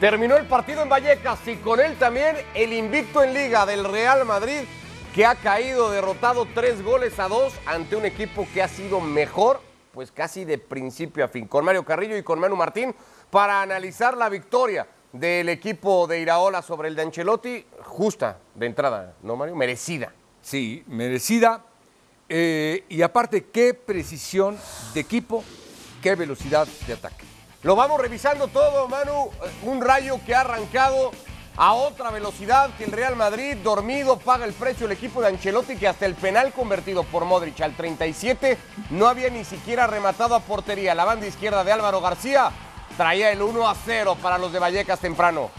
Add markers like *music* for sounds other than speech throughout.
Terminó el partido en Vallecas y con él también el invicto en liga del Real Madrid que ha caído derrotado tres goles a dos ante un equipo que ha sido mejor, pues casi de principio a fin. Con Mario Carrillo y con Manu Martín para analizar la victoria del equipo de Iraola sobre el de Ancelotti, justa de entrada, ¿no Mario? Merecida. Sí, merecida. Eh, y aparte, qué precisión de equipo, qué velocidad de ataque. Lo vamos revisando todo, Manu. Un rayo que ha arrancado a otra velocidad que el Real Madrid, dormido, paga el precio el equipo de Ancelotti que hasta el penal convertido por Modric al 37 no había ni siquiera rematado a portería. La banda izquierda de Álvaro García traía el 1 a 0 para los de Vallecas temprano.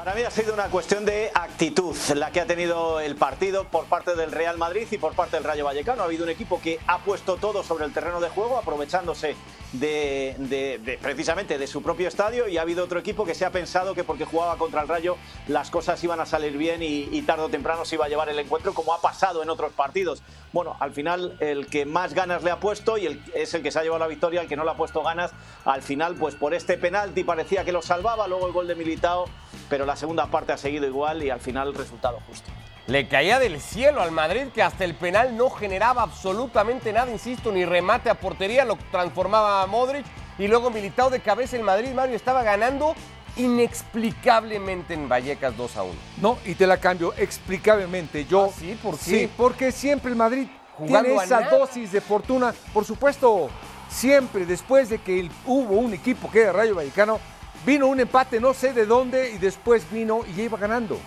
Para mí ha sido una cuestión de actitud la que ha tenido el partido por parte del Real Madrid y por parte del Rayo Vallecano. Ha habido un equipo que ha puesto todo sobre el terreno de juego, aprovechándose de, precisamente de su propio estadio y ha habido otro equipo que se ha pensado que porque jugaba contra el Rayo las cosas iban a salir bien y, tarde o temprano se iba a llevar el encuentro como ha pasado en otros partidos. Bueno, al final el que más ganas le ha puesto y es el que se ha llevado la victoria, el que no le ha puesto ganas, al final pues por este penalti parecía que lo salvaba, luego el gol de Militao, pero la segunda parte ha seguido igual y al final el resultado justo. Le caía del cielo al Madrid que hasta el penal no generaba absolutamente nada, insisto, ni remate a portería, lo transformaba a Modric y luego militado de cabeza el Madrid, Mario estaba ganando inexplicablemente en Vallecas 2 a 1. No, y te la cambio explicablemente. Yo ¿Ah, sí? ¿Por qué? Sí, porque siempre el Madrid Jugando tiene esa dosis de fortuna. Por supuesto, siempre después de que hubo un equipo que era Rayo Vallecano, vino un empate no sé de dónde y después vino y ya iba ganando.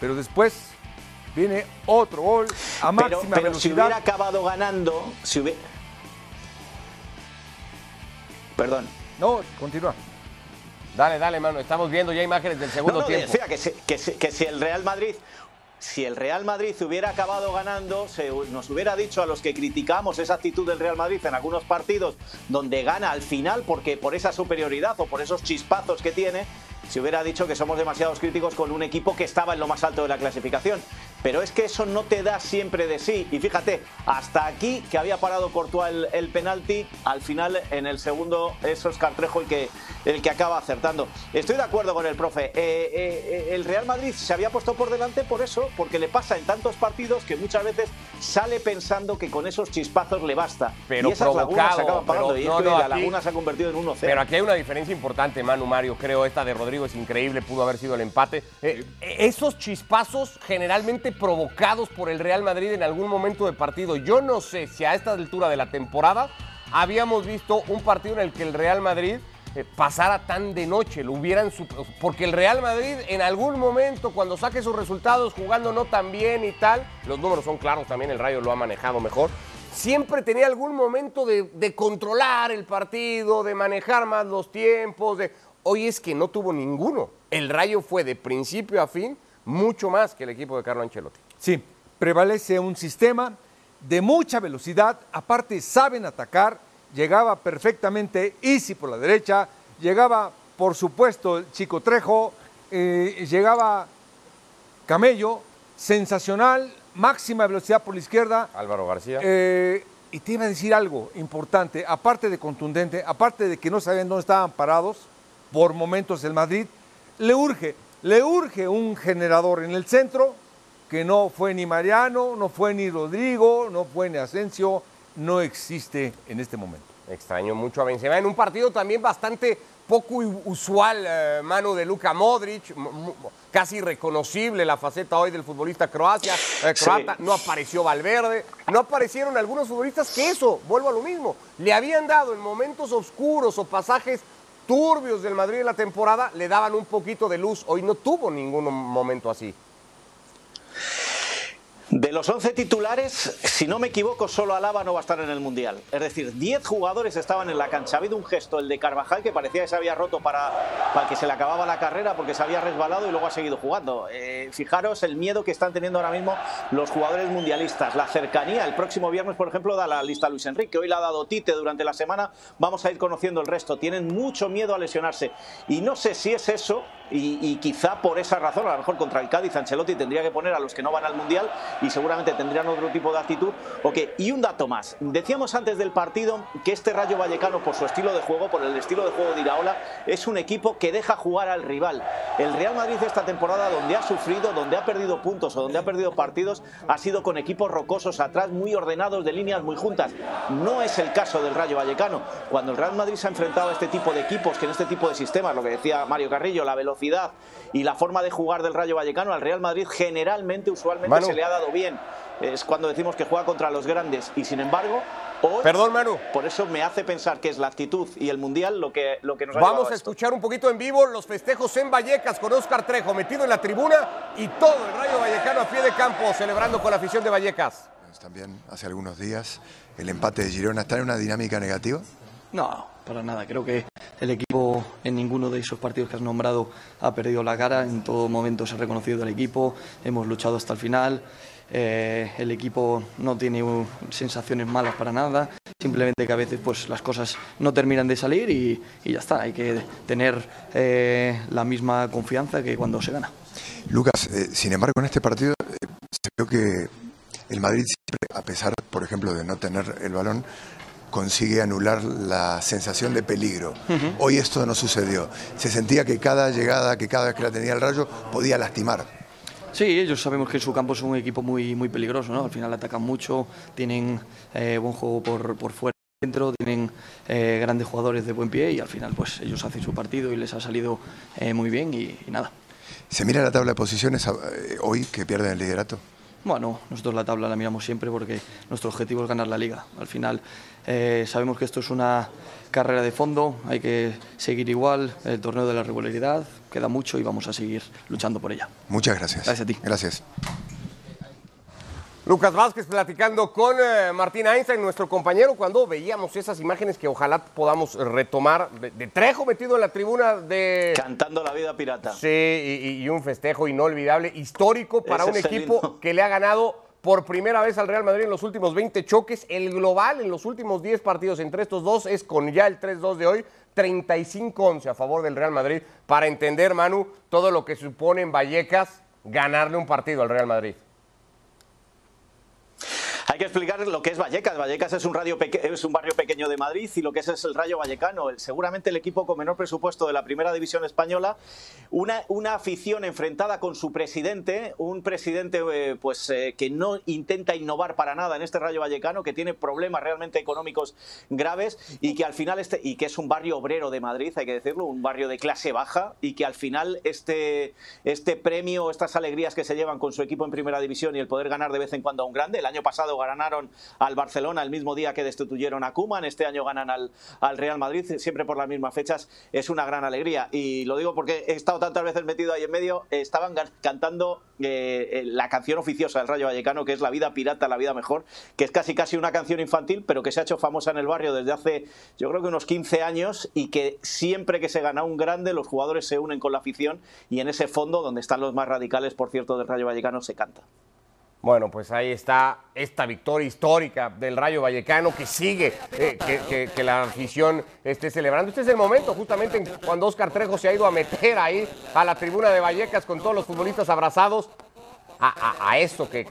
Pero después Viene otro gol a máxima pero, pero si hubiera acabado ganando, si hubiera... Perdón. No, continúa. Dale, dale, mano. Estamos viendo ya imágenes del segundo tiempo. Decía que que si el Real Madrid si el Real Madrid hubiera acabado ganando, se nos hubiera dicho a los que criticamos esa actitud del Real Madrid en algunos partidos donde gana al final porque por esa superioridad o por esos chispazos que tiene, se hubiera dicho que somos demasiados críticos con un equipo que estaba en lo más alto de la clasificación. Pero es que eso no te da siempre de sí. Y fíjate, hasta aquí que había parado Courtois el, el penalti, al final en el segundo eso es Cartrejo el que, el que acaba acertando. Estoy de acuerdo con el profe. Eh, eh, eh, el Real Madrid se había puesto por delante por eso, porque le pasa en tantos partidos que muchas veces sale pensando que con esos chispazos le basta. Pero y esas lagunas se acaban pagando. Pero, y no, es que no, la aquí, laguna se ha convertido en 1-0. Pero aquí hay una diferencia importante, Manu Mario. Creo esta de Rodrigo es increíble, pudo haber sido el empate. Eh, esos chispazos generalmente provocados por el Real Madrid en algún momento de partido. Yo no sé si a esta altura de la temporada habíamos visto un partido en el que el Real Madrid eh, pasara tan de noche, lo hubieran porque el Real Madrid en algún momento cuando saque sus resultados jugando no tan bien y tal, los números son claros también, el Rayo lo ha manejado mejor, siempre tenía algún momento de, de controlar el partido, de manejar más los tiempos, de hoy es que no tuvo ninguno. El Rayo fue de principio a fin mucho más que el equipo de Carlo Ancelotti. Sí, prevalece un sistema de mucha velocidad, aparte saben atacar, llegaba perfectamente Easy por la derecha, llegaba por supuesto el Chico Trejo, eh, llegaba Camello, sensacional, máxima velocidad por la izquierda. Álvaro García. Eh, y te iba a decir algo importante, aparte de contundente, aparte de que no sabían dónde estaban parados, por momentos el Madrid, le urge, le urge un generador en el centro, que no fue ni Mariano, no fue ni Rodrigo, no fue ni Asensio, no existe en este momento. Extraño mucho a Benzema en un partido también bastante poco usual, eh, mano de Luka Modric, casi reconocible la faceta hoy del futbolista Croacia, eh, croata, sí. no apareció Valverde, no aparecieron algunos futbolistas que eso, vuelvo a lo mismo, le habían dado en momentos oscuros o pasajes turbios del Madrid en la temporada, le daban un poquito de luz, hoy no tuvo ningún momento así. De los 11 titulares, si no me equivoco, solo Alaba no va a estar en el Mundial. Es decir, 10 jugadores estaban en la cancha. Ha habido un gesto, el de Carvajal, que parecía que se había roto para, para que se le acababa la carrera porque se había resbalado y luego ha seguido jugando. Eh, fijaros el miedo que están teniendo ahora mismo los jugadores mundialistas. La cercanía, el próximo viernes, por ejemplo, da la lista Luis Enrique. Hoy la ha dado Tite durante la semana. Vamos a ir conociendo el resto. Tienen mucho miedo a lesionarse. Y no sé si es eso y, y, quizá por esa razón, a lo mejor contra el Cádiz, Ancelotti tendría que poner a los que no van al Mundial y seguramente tendrían otro tipo de actitud. Okay. Y un dato más. Decíamos antes del partido que este Rayo Vallecano, por su estilo de juego, por el estilo de juego de Iraola, es un equipo que deja jugar al rival. El Real Madrid esta temporada, donde ha sufrido, donde ha perdido puntos o donde ha perdido partidos, ha sido con equipos rocosos atrás, muy ordenados, de líneas muy juntas. No es el caso del Rayo Vallecano. Cuando el Real Madrid se ha enfrentado a este tipo de equipos, que en este tipo de sistemas, lo que decía Mario Carrillo, la velocidad y la forma de jugar del Rayo Vallecano, al Real Madrid generalmente, usualmente se le ha dado bien. Es cuando decimos que juega contra los grandes y sin embargo Perdón, Manu. Por eso me hace pensar que es la actitud y el mundial lo que, lo que nos ha Vamos a, escuchar un poquito en vivo los festejos en Vallecas con Oscar Trejo metido en la tribuna y todo el Rayo Vallecano a pie de campo celebrando con la afición de Vallecas. También hace algunos días el empate de Girona está en una dinámica negativa. No, para nada. Creo que el equipo en ninguno de esos partidos que has nombrado ha perdido la cara. En todo momento se ha reconocido el equipo. Hemos luchado hasta el final. Eh, el equipo no tiene sensaciones malas para nada, simplemente que a veces pues, las cosas no terminan de salir y, ya está, hay que tener eh, la misma confianza que cuando se gana. Lucas, eh, sin embargo en este partido se vio que el Madrid siempre, a pesar, por ejemplo, de no tener el balón, consigue anular la sensación de peligro. Hoy esto no sucedió. Se sentía que cada llegada, que cada vez que la tenía el rayo, podía lastimar. Sí, ellos sabemos que su campo es un equipo muy, muy peligroso, ¿no? Al final atacan mucho, tienen eh, buen juego por, por fuera dentro, tienen eh, grandes jugadores de buen pie y al final pues ellos hacen su partido y les ha salido eh, muy bien y, nada. ¿Se mira la tabla de posiciones hoy que pierden el liderato? Bueno, nosotros la tabla la miramos siempre porque nuestro objetivo es ganar la liga. Al final sabemos que esto es una carrera de fondo, hay que seguir igual el torneo de la regularidad, queda mucho y vamos a seguir luchando por ella. Muchas gracias. Gracias a ti. Gracias. Lucas Vázquez platicando con eh, Martín Einstein, nuestro compañero, cuando veíamos esas imágenes que ojalá podamos retomar de, Trejo metido en la tribuna de... Cantando la vida pirata. Sí, y, un festejo inolvidable, histórico para un equipo que le ha ganado por primera vez al Real Madrid en los últimos 20 choques. El global en los últimos 10 partidos entre estos dos es con ya el 3-2 de hoy, 35-11 a favor del Real Madrid. Para entender, Manu, todo lo que supone en Vallecas ganarle un partido al Real Madrid. *laughs* Hay que explicar lo que es Vallecas. Vallecas es un, barrio pequeño de Madrid y lo que es, es el Rayo Vallecano. seguramente el equipo con menor presupuesto de la primera división española. Una, una afición enfrentada con su presidente, un presidente eh, pues, eh, que no intenta innovar para nada en este Rayo Vallecano, que tiene problemas realmente económicos graves y que al final este, y que es un barrio obrero de Madrid, hay que decirlo, un barrio de clase baja y que al final este, este premio, estas alegrías que se llevan con su equipo en primera división y el poder ganar de vez en cuando a un grande, el año pasado ganaron al Barcelona el mismo día que destituyeron a Kuman, este año ganan al, al Real Madrid, siempre por las mismas fechas, es una gran alegría. Y lo digo porque he estado tantas veces metido ahí en medio, estaban cantando eh, eh, la canción oficiosa del Rayo Vallecano, que es La vida pirata, la vida mejor, que es casi casi una canción infantil, pero que se ha hecho famosa en el barrio desde hace, yo creo que unos 15 años, y que siempre que se gana un grande, los jugadores se unen con la afición, y en ese fondo, donde están los más radicales, por cierto, del Rayo Vallecano, se canta. Bueno, pues ahí está esta victoria histórica del Rayo Vallecano que sigue, eh, que, la afición esté celebrando. Este es el momento, justamente cuando Oscar Trejo se ha ido a meter ahí a la tribuna de Vallecas con todos los futbolistas abrazados. A, eso que,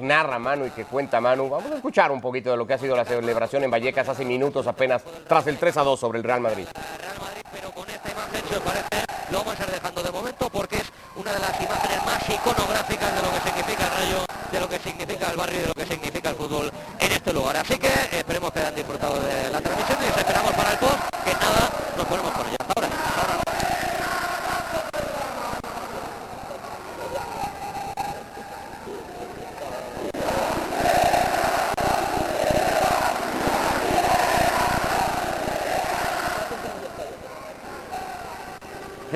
narra Manu y que cuenta Manu. Vamos a escuchar un poquito de lo que ha sido la celebración en Vallecas hace minutos apenas tras el 3 a 2 sobre el Real Madrid. Real Madrid pero con esta imagen, si os parece, lo vamos a ir dejando de momento porque es una de las imágenes más iconográficas de lo que significa Rayo de lo que significa el barrio y de lo que significa el fútbol en este lugar. Así que esperemos que hayan disfrutado de la transmisión y os esperamos para el post, que nada, nos ponemos con ella. Ahora, ahora.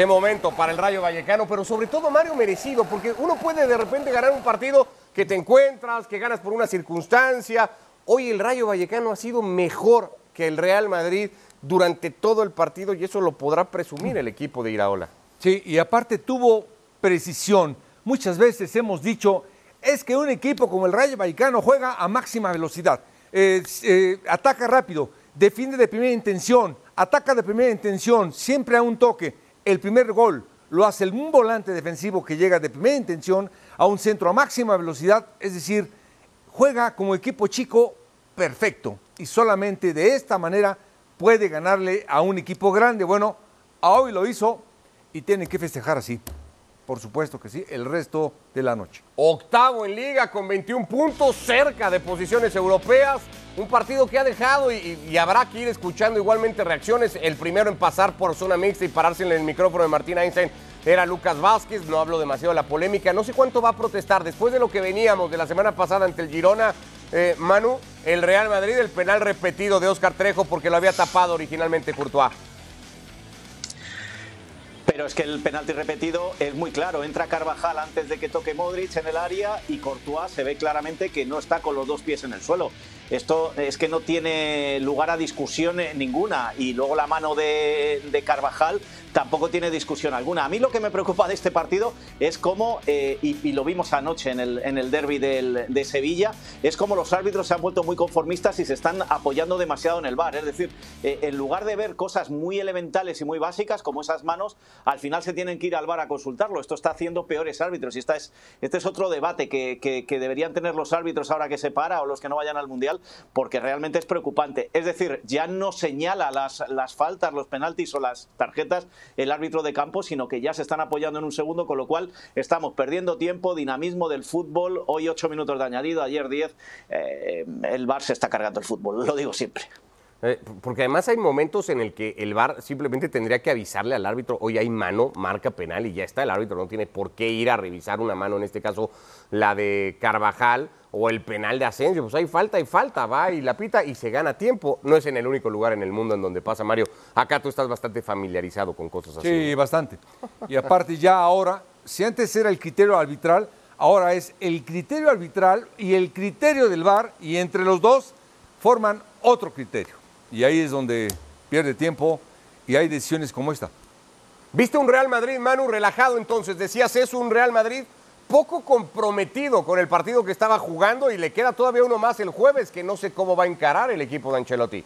Qué momento para el Rayo Vallecano, pero sobre todo Mario merecido, porque uno puede de repente ganar un partido que te encuentras, que ganas por una circunstancia. Hoy el Rayo Vallecano ha sido mejor que el Real Madrid durante todo el partido y eso lo podrá presumir el equipo de Iraola. Sí, y aparte tuvo precisión. Muchas veces hemos dicho, es que un equipo como el Rayo Vallecano juega a máxima velocidad, eh, ataca rápido, defiende de primera intención, ataca de primera intención, siempre a un toque. El primer gol lo hace un volante defensivo que llega de primera intención a un centro a máxima velocidad, es decir, juega como equipo chico perfecto y solamente de esta manera puede ganarle a un equipo grande. Bueno, a hoy lo hizo y tiene que festejar así. Por supuesto que sí, el resto de la noche. Octavo en liga con 21 puntos, cerca de posiciones europeas. Un partido que ha dejado y, habrá que ir escuchando igualmente reacciones. El primero en pasar por zona mixta y pararse en el micrófono de Martín Einstein era Lucas Vázquez. No hablo demasiado de la polémica. No sé cuánto va a protestar. Después de lo que veníamos de la semana pasada ante el Girona, eh, Manu, el Real Madrid, el penal repetido de Oscar Trejo porque lo había tapado originalmente Courtois. Pero es que el penalti repetido es muy claro. Entra Carvajal antes de que toque Modric en el área y Courtois se ve claramente que no está con los dos pies en el suelo. Esto es que no tiene lugar a discusión ninguna. Y luego la mano de Carvajal tampoco tiene discusión alguna. A mí lo que me preocupa de este partido es cómo, eh, y, lo vimos anoche en el, en el derby de Sevilla, es como los árbitros se han vuelto muy conformistas y se están apoyando demasiado en el bar. Es decir, eh, en lugar de ver cosas muy elementales y muy básicas como esas manos, al final se tienen que ir al bar a consultarlo. Esto está haciendo peores árbitros y esta es, este es otro debate que, que, que deberían tener los árbitros ahora que se para o los que no vayan al Mundial, porque realmente es preocupante. Es decir, ya no señala las, las faltas, los penaltis o las tarjetas el árbitro de campo, sino que ya se están apoyando en un segundo, con lo cual estamos perdiendo tiempo, dinamismo del fútbol. Hoy ocho minutos de añadido, ayer diez. Eh, el VAR se está cargando el fútbol, lo digo siempre. Eh, porque además hay momentos en el que el VAR simplemente tendría que avisarle al árbitro, hoy hay mano, marca penal y ya está, el árbitro no tiene por qué ir a revisar una mano, en este caso la de Carvajal o el penal de Asensio, pues hay falta y falta, va y la pita y se gana tiempo. No es en el único lugar en el mundo en donde pasa, Mario. Acá tú estás bastante familiarizado con cosas así. Sí, bastante. Y aparte ya ahora, si antes era el criterio arbitral, ahora es el criterio arbitral y el criterio del VAR y entre los dos forman otro criterio. Y ahí es donde pierde tiempo y hay decisiones como esta. ¿Viste un Real Madrid, Manu, relajado entonces? Decías, es un Real Madrid poco comprometido con el partido que estaba jugando y le queda todavía uno más el jueves que no sé cómo va a encarar el equipo de Ancelotti.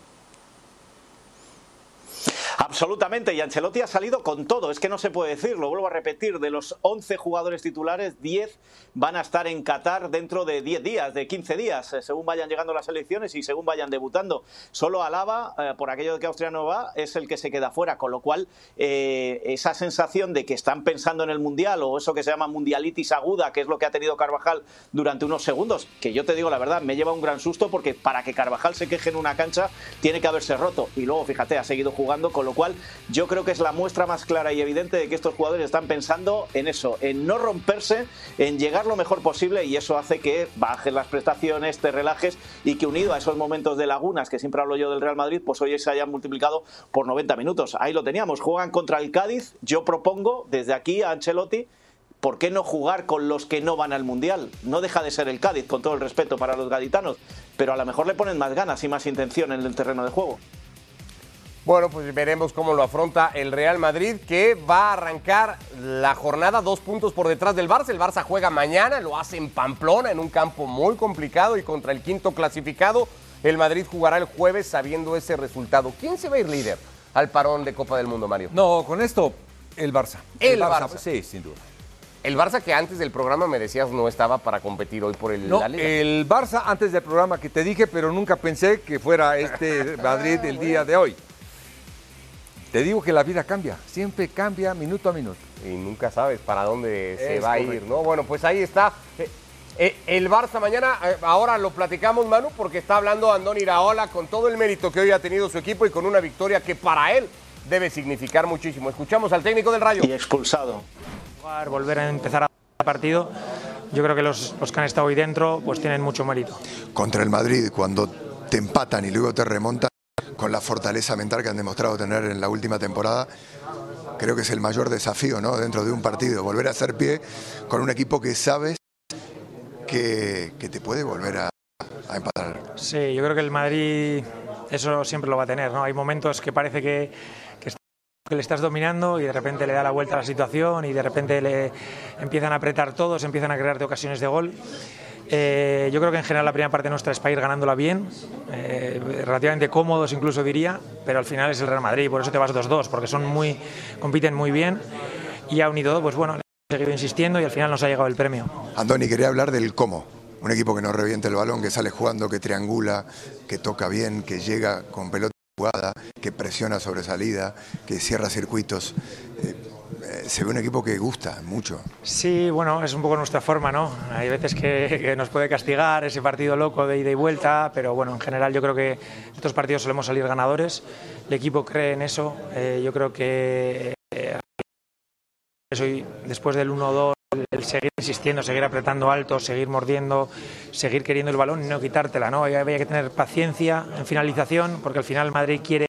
Absolutamente, y Ancelotti ha salido con todo, es que no se puede decir, lo vuelvo a repetir, de los 11 jugadores titulares, 10 van a estar en Qatar dentro de 10 días, de 15 días, eh, según vayan llegando las elecciones y según vayan debutando. Solo Alaba, eh, por aquello de que Austria no va, es el que se queda fuera, con lo cual eh, esa sensación de que están pensando en el Mundial o eso que se llama mundialitis aguda, que es lo que ha tenido Carvajal durante unos segundos, que yo te digo la verdad, me lleva un gran susto porque para que Carvajal se queje en una cancha tiene que haberse roto y luego, fíjate, ha seguido jugando con lo cual yo creo que es la muestra más clara y evidente de que estos jugadores están pensando en eso, en no romperse, en llegar lo mejor posible y eso hace que bajes las prestaciones, te relajes y que unido a esos momentos de lagunas que siempre hablo yo del Real Madrid, pues hoy se hayan multiplicado por 90 minutos. Ahí lo teníamos, juegan contra el Cádiz, yo propongo desde aquí a Ancelotti ¿por qué no jugar con los que no van al Mundial? No deja de ser el Cádiz, con todo el respeto para los gaditanos, pero a lo mejor le ponen más ganas y más intención en el terreno de juego. Bueno, pues veremos cómo lo afronta el Real Madrid, que va a arrancar la jornada dos puntos por detrás del Barça. El Barça juega mañana, lo hace en Pamplona, en un campo muy complicado y contra el quinto clasificado. El Madrid jugará el jueves sabiendo ese resultado. ¿Quién se va a ir líder al parón de Copa del Mundo, Mario? No, con esto, el Barça. El, Barça. Barça. Sí, sin duda. El Barça que antes del programa me decías no estaba para competir hoy por el no, la Liga. El Barça antes del programa que te dije, pero nunca pensé que fuera este *laughs* Madrid el día de hoy. Te digo que la vida cambia, siempre cambia minuto a minuto. Y nunca sabes para dónde se Es va a ir. ¿no? Bueno, pues ahí está. Eh, eh, el Barça mañana, eh, ahora lo platicamos, Manu, porque está hablando Andón Iraola con todo el mérito que hoy ha tenido su equipo y con una victoria que para él debe significar muchísimo. Escuchamos al técnico del Rayo. Y expulsado. volver a empezar a partido. Yo creo que los, los que han estado hoy dentro pues tienen mucho mérito. Contra el Madrid, cuando te empatan y luego te remontan, con la fortaleza mental que han demostrado tener en la última temporada, creo que es el mayor desafío ¿no? dentro de un partido, volver a hacer pie con un equipo que sabes que, te puede volver a, empatar. Sí, yo creo que el Madrid eso siempre lo va a tener. ¿no? Hay momentos que parece que le estás dominando y de repente le da la vuelta a la situación y de repente le empiezan a apretar todos, empiezan a crearte ocasiones de gol. Eh, yo creo que en general la primera parte nuestra es para ir ganándola bien, eh, relativamente cómodos incluso diría, pero al final es el Real Madrid, por eso te vas 2-2, porque son muy, compiten muy bien y y todo, pues bueno, seguido insistiendo y al final nos ha llegado el premio. Andoni, quería hablar del cómo. Un equipo que no reviente el balón, que sale jugando, que triangula, que toca bien, que llega con pelota jugada, que presiona sobre salida, que cierra circuitos. Se ve un equipo que gusta mucho. Sí, bueno, es un poco nuestra forma, ¿no? Hay veces que, que, nos puede castigar ese partido loco de ida y vuelta, pero bueno, en general yo creo que estos partidos solemos salir ganadores. El equipo cree en eso. Eh, yo creo que eh, después del 1-2 el seguir insistiendo, seguir apretando alto, seguir mordiendo, seguir queriendo el balón y no quitártela, ¿no? Había que tener paciencia en finalización, porque al final Madrid quiere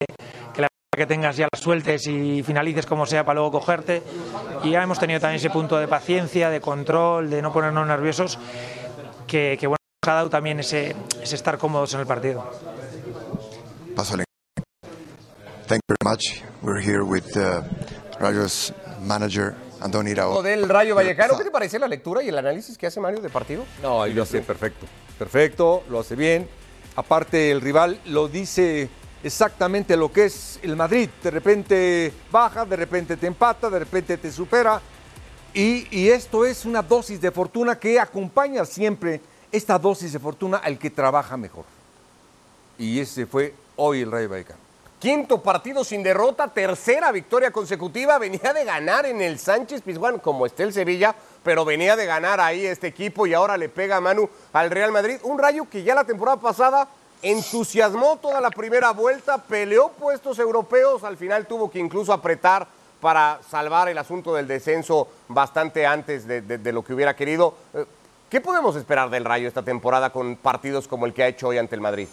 que tengas ya la sueltes y finalices como sea para luego cogerte. Y ya hemos tenido también ese punto de paciencia, de control, de no ponernos nerviosos, que, que bueno, nos ha dado también ese, ese estar cómodos en el partido. Paso Thank you very much. We're here with uh, Rayo's manager, Andoni Iraola. Del Rayo Vallecano, ¿qué te parece la lectura y el análisis que hace Mario de partido? No, lo hace perfecto. Perfecto, lo hace bien. Aparte, el rival lo dice exactamente lo que es el Madrid. De repente baja, de repente te empata, de repente te supera. Y, esto es una dosis de fortuna que acompaña siempre esta dosis de fortuna al que trabaja mejor. Y ese fue hoy el Rayo Vallecano. Quinto partido sin derrota, tercera victoria consecutiva. Venía de ganar en el Sánchez Pizjuán, como está el Sevilla, pero venía de ganar ahí este equipo y ahora le pega a Manu al Real Madrid. Un rayo que ya la temporada pasada entusiasmó toda la primera vuelta, peleó puestos europeos, al final tuvo que incluso apretar para salvar el asunto del descenso bastante antes de, de, lo que hubiera querido. ¿Qué podemos esperar del Rayo esta temporada con partidos como el que ha hecho hoy ante el Madrid?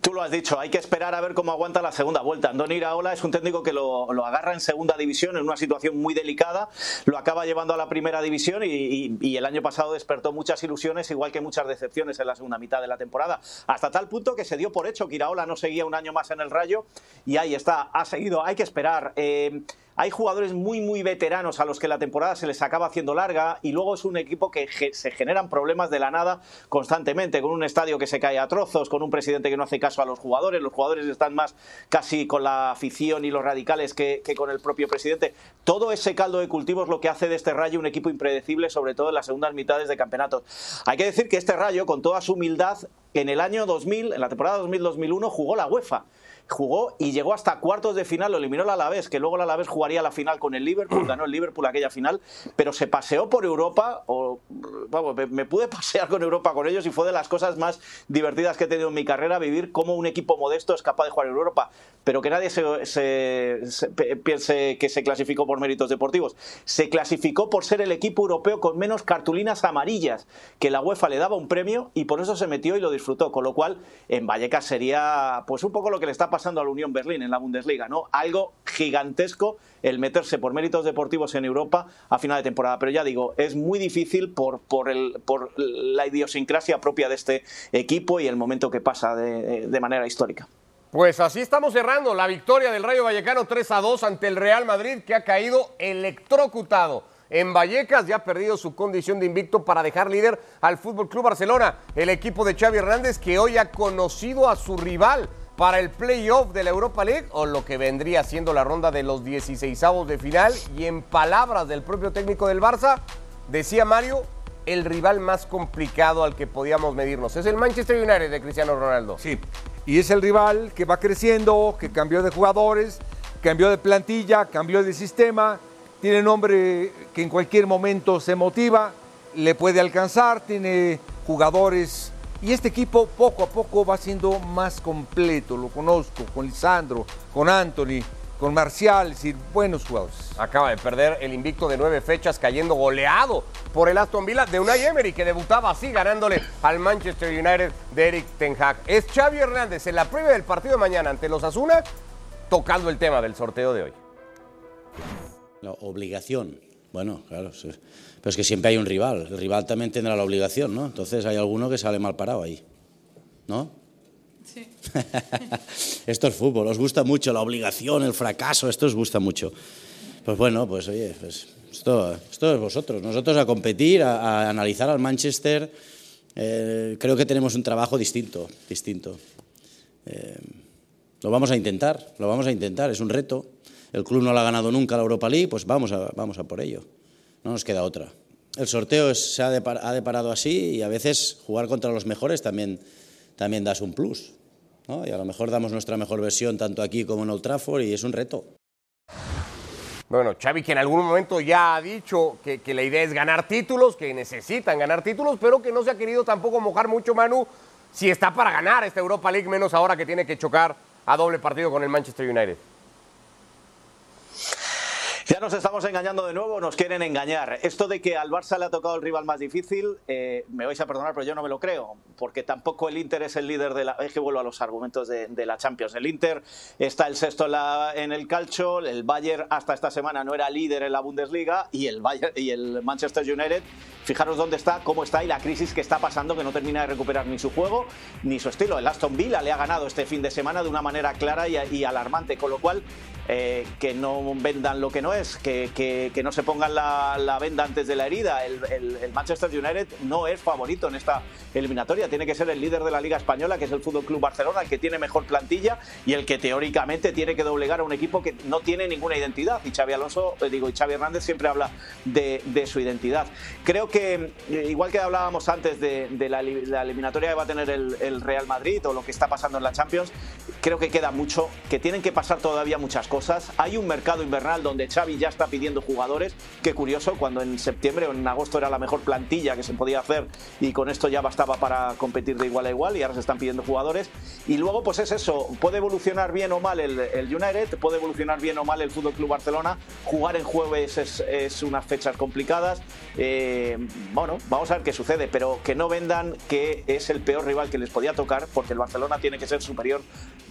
Tú lo has dicho, hay que esperar a ver cómo aguanta la segunda vuelta. Andoni Iraola es un técnico que lo, lo, agarra en segunda división, en una situación muy delicada, lo acaba llevando a la primera división y, el año pasado despertó muchas ilusiones, igual que muchas decepciones en la segunda mitad de la temporada, hasta tal punto que se dio por hecho que Iraola no seguía un año más en el Rayo y ahí está, ha seguido, hay que esperar. Eh, hay jugadores muy, muy veteranos a los que la temporada se les acaba haciendo larga y luego es un equipo que se generan problemas de la nada constantemente, con un estadio que se cae a trozos, con un presidente que no hace caso a los jugadores, los jugadores están más casi con la afición y los radicales que, que con el propio presidente. Todo ese caldo de cultivo es lo que hace de este Rayo un equipo impredecible, sobre todo en las segundas mitades de campeonatos. Hay que decir que este Rayo, con toda su humildad, en el año 2000, en la temporada 2000-2001, jugó la UEFA jugó y llegó hasta cuartos de final, lo eliminó el Alavés, que luego el Alavés jugaría la final con el Liverpool, ganó el Liverpool aquella final, pero se paseó por Europa, o vamos, me, me, pude *laughs* pasear con Europa con ellos y fue de las cosas más divertidas que he tenido en mi carrera, vivir como un equipo modesto es capaz de jugar en Europa, pero que nadie se, se, se, piense que se clasificó por méritos deportivos, se clasificó por ser el equipo europeo con menos cartulinas amarillas, que la UEFA le daba un premio y por eso se metió y lo disfrutó, con lo cual en Vallecas sería pues un poco lo que le está pasando pasando a la Unión Berlín en la Bundesliga, ¿no? Algo gigantesco el meterse por méritos deportivos en Europa a final de temporada. Pero ya digo, es muy difícil por, por, el, por la idiosincrasia propia de este equipo y el momento que pasa de, de manera histórica. Pues así estamos cerrando la victoria del Rayo Vallecano 3 a 2 ante el Real Madrid que ha caído electrocutado en Vallecas ya ha perdido su condición de invicto para dejar líder al Fútbol Club Barcelona, el equipo de Xavi Hernández que hoy ha conocido a su rival para el playoff de la Europa League o lo que vendría siendo la ronda de los 16avos de final y en palabras del propio técnico del Barça decía Mario el rival más complicado al que podíamos medirnos es el Manchester United de Cristiano Ronaldo. Sí, y es el rival que va creciendo, que cambió de jugadores, cambió de plantilla, cambió de sistema, tiene nombre que en cualquier momento se motiva, le puede alcanzar, tiene jugadores y este equipo poco a poco va siendo más completo, lo conozco, con Lisandro, con Anthony, con Marcial, es decir, buenos jugadores. Acaba de perder el invicto de nueve fechas cayendo goleado por el Aston Villa de Unai Emery que debutaba así ganándole al Manchester United de Eric Ten Hag. Es Xavi Hernández en la previa del partido de mañana ante los Asuna tocando el tema del sorteo de hoy. La obligación. Bueno, claro, sí. Pero es que siempre hay un rival. El rival también tendrá la obligación, ¿no? Entonces hay alguno que sale mal parado ahí, ¿no? Sí. *laughs* esto es fútbol, os gusta mucho la obligación, el fracaso, esto os gusta mucho. Pues bueno, pues oye, pues esto, esto es vosotros. Nosotros a competir, a, a analizar al Manchester, eh, creo que tenemos un trabajo distinto, distinto. Eh, lo vamos a intentar, lo vamos a intentar, es un reto. el club no la ha ganado nunca la Europa League, pues vamos a, vamos a por ello. No nos queda otra. El sorteo se ha, deparado así y a veces jugar contra los mejores también, también das un plus. Y a lo mejor damos nuestra mejor versión tanto aquí como en Old Trafford y es un reto. Bueno, Xavi que en algún momento ya ha dicho que, que, la idea es ganar títulos, que necesitan ganar títulos, pero que no se ha querido tampoco mojar mucho, Manu, si está para ganar esta Europa League, menos ahora que tiene que chocar a doble partido con el Manchester United. Ya nos estamos engañando de nuevo, nos quieren engañar. Esto de que al Barça le ha tocado el rival más difícil, eh, me vais a perdonar, pero yo no me lo creo, porque tampoco el Inter es el líder de la... Es que vuelvo a los argumentos de, la Champions. El Inter está el sexto en, el calcio, el Bayern hasta esta semana no era líder en la Bundesliga y el, Bayern, y el Manchester United, fijaros dónde está, cómo está y la crisis que está pasando, que no termina de recuperar ni su juego ni su estilo. El Aston Villa le ha ganado este fin de semana de una manera clara y, alarmante, con lo cual eh, que no vendan lo que no es que, no se pongan la, venda antes de la herida. El, Manchester United no es favorito en esta eliminatoria, tiene que ser el líder de la Liga Española, que es el Fútbol Club Barcelona, el que tiene mejor plantilla y el que teóricamente tiene que doblegar a un equipo que no tiene ninguna identidad. Y Xavi Alonso, eh, digo, y Xavi Hernández siempre habla de, su identidad. Creo que, eh, igual que hablábamos antes de, la, eliminatoria que va a tener el, Real Madrid o lo que está pasando en la Champions, creo que queda mucho, que tienen que pasar todavía muchas cosas. Hay un mercado invernal donde Xavi ya está pidiendo jugadores. Qué curioso, cuando en septiembre o en agosto era la mejor plantilla que se podía hacer y con esto ya bastaba para competir de igual a igual y ahora se están pidiendo jugadores. Y luego, pues es eso, puede evolucionar bien o mal el, United, puede evolucionar bien o mal el Fútbol Club Barcelona. Jugar en jueves es, unas fechas complicadas. Eh, bueno, vamos a ver qué sucede, pero que no vendan que es el peor rival que les podía tocar, porque el Barcelona tiene que ser superior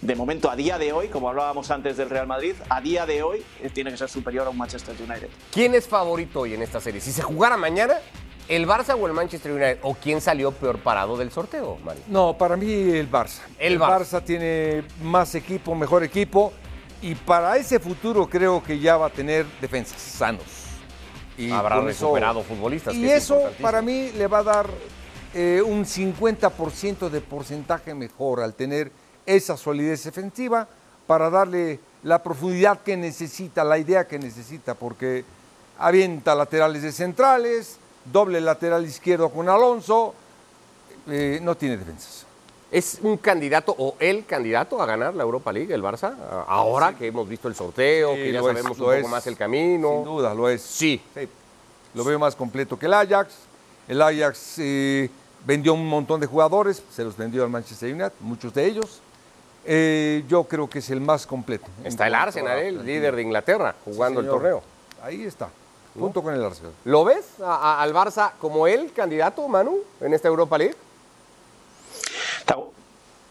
de momento a día de hoy, como hablábamos antes del Real Madrid, a día de hoy eh, tiene que ser superior a un Manchester United. ¿Quién es favorito hoy en esta serie? Si se jugara mañana, ¿el Barça o el Manchester United? ¿O quién salió peor parado del sorteo, Mario? No, para mí el Barça. El, Barça. tiene más equipo, mejor equipo. Y para ese futuro creo que ya va a tener defensas sanos. Y Habrá recuperado futbolistas. Y eso para mí le va a dar eh, un 50% de porcentaje mejor al tener esa solidez defensiva para darle la profundidad que necesita, la idea que necesita, porque avienta laterales de centrales, doble lateral izquierdo con Alonso, eh, no tiene defensas. ¿Es un candidato o el candidato a ganar la Europa League, el Barça? Ahora que hemos visto el sorteo, que ya sabemos un poco más el camino. Sin duda, lo es. Sí. Lo veo más completo que el Ajax. El Ajax eh, vendió un montón de jugadores, se los vendió al Manchester United, muchos de ellos. Eh, yo creo que es el más completo. Está el Arsenal, el líder de Inglaterra, jugando el torneo. Ahí está, junto con el Arsenal. ¿Lo ves al Barça como el candidato, Manu, en esta Europa League?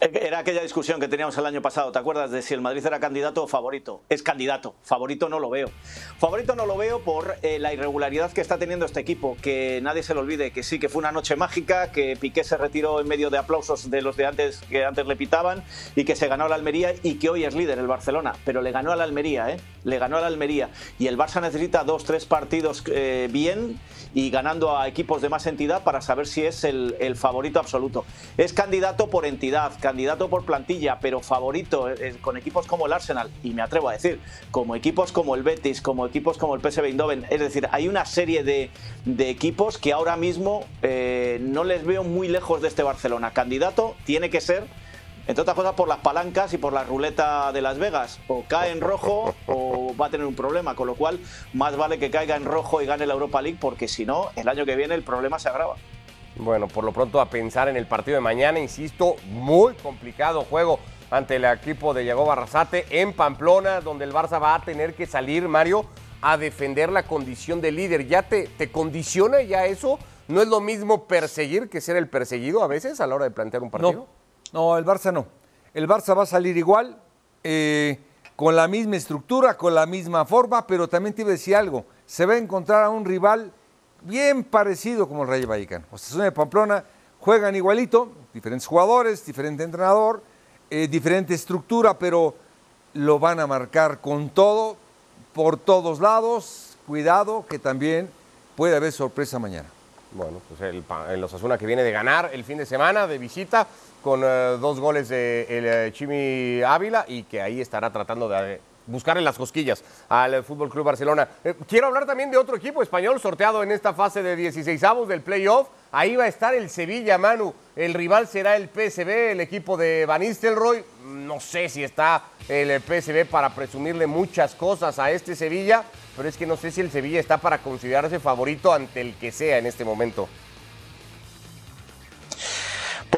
Era aquella discusión que teníamos el año pasado, ¿te acuerdas de si el Madrid era candidato o favorito? Es candidato, favorito no lo veo. Favorito no lo veo por eh, la irregularidad que está teniendo este equipo, que nadie se lo olvide, que sí, que fue una noche mágica, que Piqué se retiró en medio de aplausos de los de antes que antes le pitaban y que se ganó la Almería y que hoy es líder el Barcelona, pero le ganó a la Almería, ¿eh? Le ganó a la Almería y el Barça necesita dos, tres partidos eh, bien y ganando a equipos de más entidad para saber si es el, el favorito absoluto. Es candidato por entidad, candidato por plantilla, pero favorito eh, eh, con equipos como el Arsenal, y me atrevo a decir, como equipos como el Betis, como equipos como el PSV Eindhoven. Es decir, hay una serie de, equipos que ahora mismo eh, no les veo muy lejos de este Barcelona. Candidato tiene que ser entre otras cosas por las palancas y por la ruleta de Las Vegas. O cae en rojo o va a tener un problema, con lo cual más vale que caiga en rojo y gane la Europa League, porque si no, el año que viene el problema se agrava. Bueno, por lo pronto a pensar en el partido de mañana, insisto, muy complicado juego ante el equipo de Yago Barrasate en Pamplona, donde el Barça va a tener que salir, Mario, a defender la condición de líder. ¿Ya te, te condiciona ya eso? ¿No es lo mismo perseguir que ser el perseguido a veces a la hora de plantear un partido? No, el Barça no. El Barça va a salir igual, eh, con la misma estructura, con la misma forma, pero también te iba a decir algo. Se va a encontrar a un rival bien parecido como el Rayo Vallecano. Osasuna de Pamplona juegan igualito, diferentes jugadores, diferente entrenador, eh, diferente estructura, pero lo van a marcar con todo, por todos lados. Cuidado que también puede haber sorpresa mañana. Bueno, pues el, el Osasuna que viene de ganar el fin de semana de visita con eh, dos goles de el, eh, Chimi Ávila y que ahí estará tratando de buscarle las cosquillas al Fútbol Club Barcelona. Eh, quiero hablar también de otro equipo español sorteado en esta fase de 16 avos del playoff. Ahí va a estar el Sevilla, Manu. El rival será el PSV, el equipo de Van Nistelrooy. No sé si está el PSV para presumirle muchas cosas a este Sevilla, pero es que no sé si el Sevilla está para considerarse favorito ante el que sea en este momento.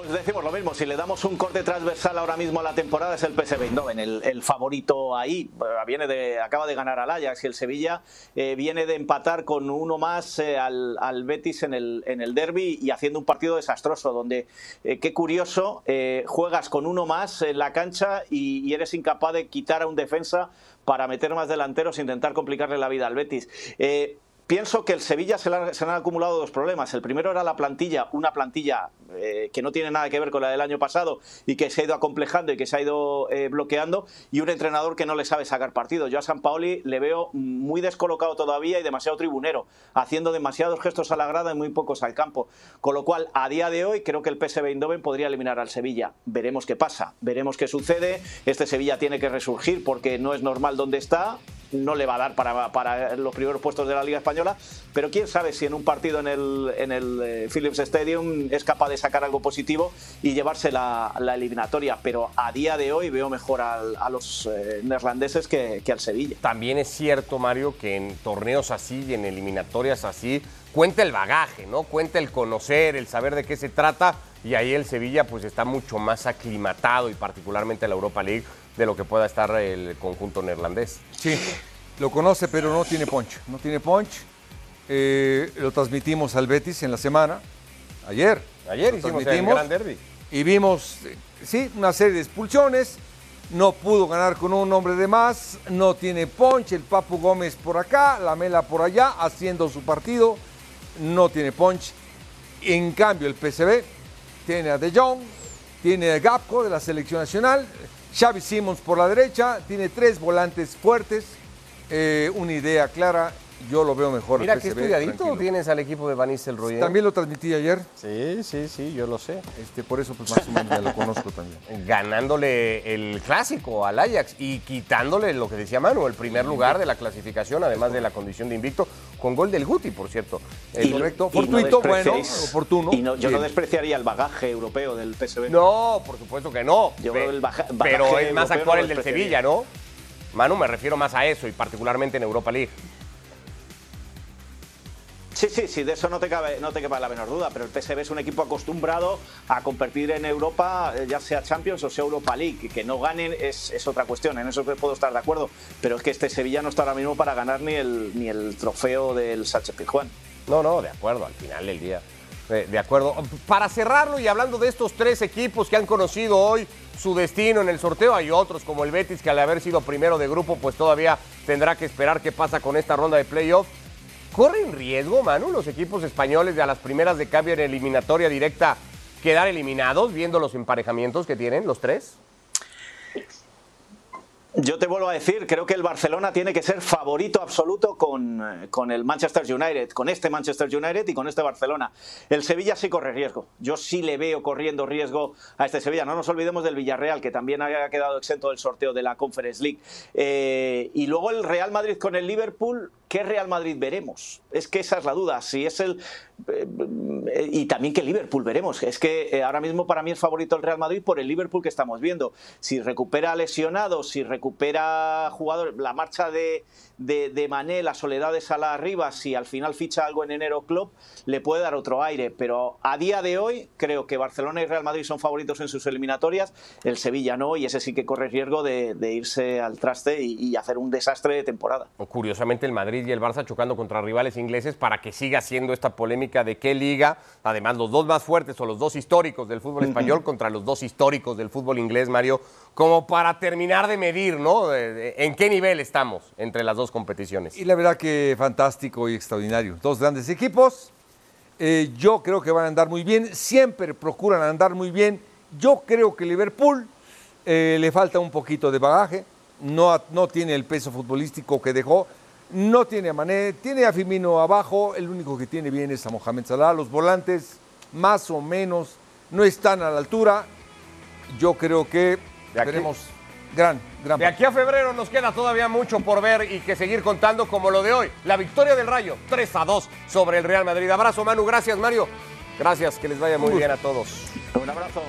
Pues decimos lo mismo, si le damos un corte transversal ahora mismo a la temporada es el PSV Eindhoven, el, favorito ahí, viene de, acaba de ganar al Ajax y el Sevilla eh, viene de empatar con uno más eh, al, al, Betis en el, en el derby y haciendo un partido desastroso, donde, eh, qué curioso, eh, juegas con uno más en la cancha y, eres incapaz de quitar a un defensa para meter más delanteros e intentar complicarle la vida al Betis. Eh, Pienso que el Sevilla se, se han acumulado dos problemas. El primero era la plantilla, una plantilla eh, que no tiene nada que ver con la del año pasado y que se ha ido acomplejando y que se ha ido eh, bloqueando, y un entrenador que no le sabe sacar partido. Yo a San Paoli le veo muy descolocado todavía y demasiado tribunero, haciendo demasiados gestos a la grada y muy pocos al campo. Con lo cual, a día de hoy, creo que el PSV Eindhoven podría eliminar al Sevilla. Veremos qué pasa, veremos qué sucede. Este Sevilla tiene que resurgir porque no es normal donde está no le va a dar para, para, los primeros puestos de la Liga Española, pero quién sabe si en un partido en el, en el eh, Philips Stadium es capaz de sacar algo positivo y llevarse la, la eliminatoria. Pero a día de hoy veo mejor a los eh, neerlandeses que, que al Sevilla. También es cierto, Mario, que en torneos así y en eliminatorias así cuenta el bagaje, ¿no? Cuenta el conocer, el saber de qué se trata. Y ahí el Sevilla pues está mucho más aclimatado y particularmente la Europa League de lo que pueda estar el conjunto neerlandés. Sí, lo conoce pero no tiene punch. No tiene punch. Eh, lo transmitimos al Betis en la semana, ayer. Ayer hicimos el gran derby. Y vimos, sí, una serie de expulsiones. No pudo ganar con un hombre de más. No tiene punch. El Papu Gómez por acá, la Mela por allá, haciendo su partido. No tiene punch. En cambio, el PSV tiene a De Jong, tiene a Gapco de la selección nacional, Xavi Simons por la derecha, tiene tres volantes fuertes, eh, una idea clara. Yo lo veo mejor. Mira qué estudiadito tienes al equipo de Van. ¿eh? También lo transmití ayer. Sí, sí, sí, yo lo sé. Este, por eso, pues más o menos ya lo conozco también. *laughs* Ganándole el clásico al Ajax y quitándole lo que decía Manu, el primer lugar de la clasificación, además de la condición de invicto, con gol del Guti, por cierto. El correcto, fortuito, no bueno, oportuno. Y no, yo no despreciaría el bagaje europeo del PSV. No, por supuesto que no. Yo creo el baja, pero es más actual el del Sevilla, ¿no? Manu, me refiero más a eso y particularmente en Europa League. Sí, sí, sí, de eso no te cabe, no te quepa la menor duda, pero el PSV es un equipo acostumbrado a competir en Europa, ya sea Champions o sea Europa League, que no ganen es, es otra cuestión, en eso puedo estar de acuerdo, pero es que este Sevilla no está ahora mismo para ganar ni el, ni el trofeo del Sánchez Pizjuán. No, no, de acuerdo, al final del día. De, de acuerdo. Para cerrarlo y hablando de estos tres equipos que han conocido hoy su destino en el sorteo, hay otros como el Betis que al haber sido primero de grupo, pues todavía tendrá que esperar qué pasa con esta ronda de playoff. ¿Corren riesgo, Manu, los equipos españoles de a las primeras de cambio en eliminatoria directa quedar eliminados viendo los emparejamientos que tienen los tres? Yo te vuelvo a decir, creo que el Barcelona tiene que ser favorito absoluto con, con, el Manchester United, con este Manchester United y con este Barcelona. El Sevilla sí corre riesgo. Yo sí le veo corriendo riesgo a este Sevilla. No nos olvidemos del Villarreal, que también haya quedado exento del sorteo de la Conference League. Eh, y luego el Real Madrid con el Liverpool. ¿Qué Real Madrid veremos? Es que esa es la duda. Si es el. Eh, y también que Liverpool veremos. Es que eh, ahora mismo para mí es favorito el Real Madrid por el Liverpool que estamos viendo. Si recupera lesionados, si recupera jugadores, la marcha de, de, Mané, la soledad de Salah arriba, si al final ficha algo en enero Club, le puede dar otro aire. Pero a día de hoy creo que Barcelona y Real Madrid son favoritos en sus eliminatorias, el Sevilla no, y ese sí que corre riesgo de, irse al traste y, hacer un desastre de temporada. Curiosamente el Madrid y el Barça chocando contra rivales ingleses para que siga siendo esta polémica de qué liga, además los dos más fuertes o los dos históricos del fútbol español uh -huh. contra los dos históricos del fútbol inglés, Mario, como para terminar de medir, ¿no? De, de, en qué nivel estamos entre las dos competiciones. Y la verdad que fantástico y extraordinario. Dos grandes equipos. Eh, yo creo que van a andar muy bien. Siempre procuran andar muy bien. Yo creo que Liverpool eh, le falta un poquito de bagaje. No, no tiene el peso futbolístico que dejó. No tiene a Mané, tiene a Firmino abajo. El único que tiene bien es a Mohamed Salah. Los volantes, más o menos, no están a la altura. Yo creo que de aquí, veremos. gran, gran. De aquí a febrero nos queda todavía mucho por ver y que seguir contando como lo de hoy. La victoria del Rayo, 3 a 2 sobre el Real Madrid. Abrazo, Manu. Gracias, Mario. Gracias, que les vaya muy bien a todos. Un abrazo.